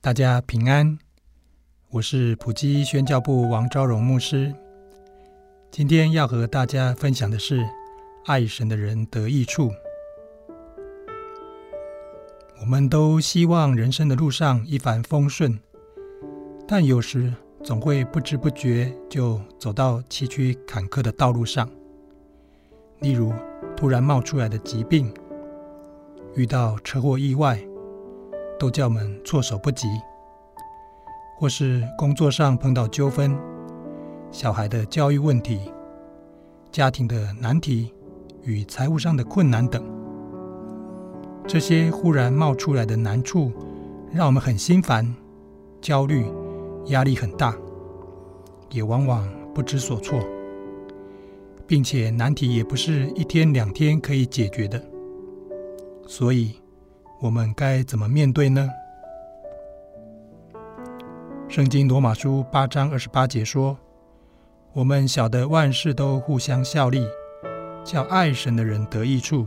大家平安，我是普基宣教部王昭荣牧师。今天要和大家分享的是，爱神的人得益处。我们都希望人生的路上一帆风顺，但有时总会不知不觉就走到崎岖坎坷的道路上。例如，突然冒出来的疾病，遇到车祸意外。都叫我们措手不及，或是工作上碰到纠纷、小孩的教育问题、家庭的难题与财务上的困难等，这些忽然冒出来的难处，让我们很心烦、焦虑、压力很大，也往往不知所措，并且难题也不是一天两天可以解决的，所以。我们该怎么面对呢？圣经罗马书八章二十八节说：“我们晓得万事都互相效力，叫爱神的人得益处。”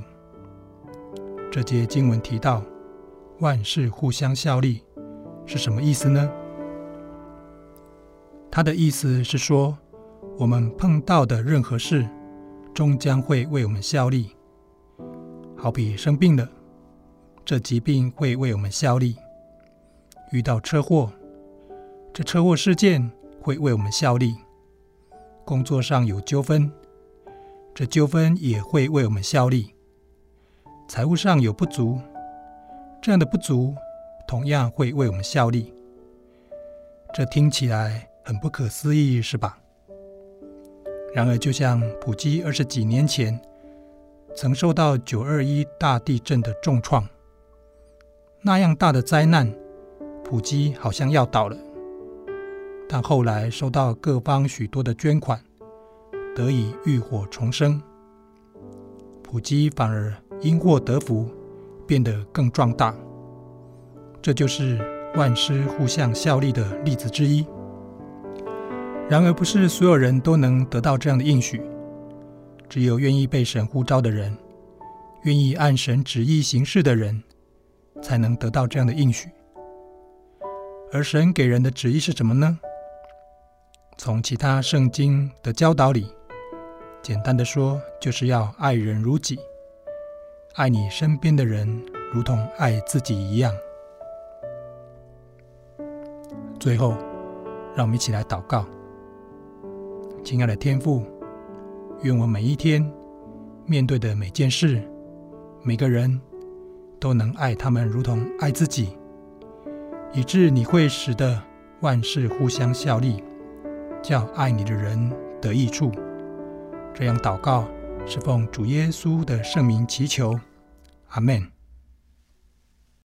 这节经文提到“万事互相效力”是什么意思呢？它的意思是说，我们碰到的任何事，终将会为我们效力。好比生病了。这疾病会为我们效力；遇到车祸，这车祸事件会为我们效力；工作上有纠纷，这纠纷也会为我们效力；财务上有不足，这样的不足同样会为我们效力。这听起来很不可思议，是吧？然而，就像普基二十几年前曾受到九二一大地震的重创。那样大的灾难，普基好像要倒了。但后来收到各方许多的捐款，得以浴火重生。普基反而因祸得福，变得更壮大。这就是万事互相效力的例子之一。然而，不是所有人都能得到这样的应许，只有愿意被神呼召的人，愿意按神旨意行事的人。才能得到这样的应许。而神给人的旨意是什么呢？从其他圣经的教导里，简单的说，就是要爱人如己，爱你身边的人如同爱自己一样。最后，让我们一起来祷告。亲爱的天父，愿我每一天面对的每件事、每个人。都能爱他们如同爱自己，以致你会使得万事互相效力，叫爱你的人得益处。这样祷告是奉主耶稣的圣名祈求，阿门。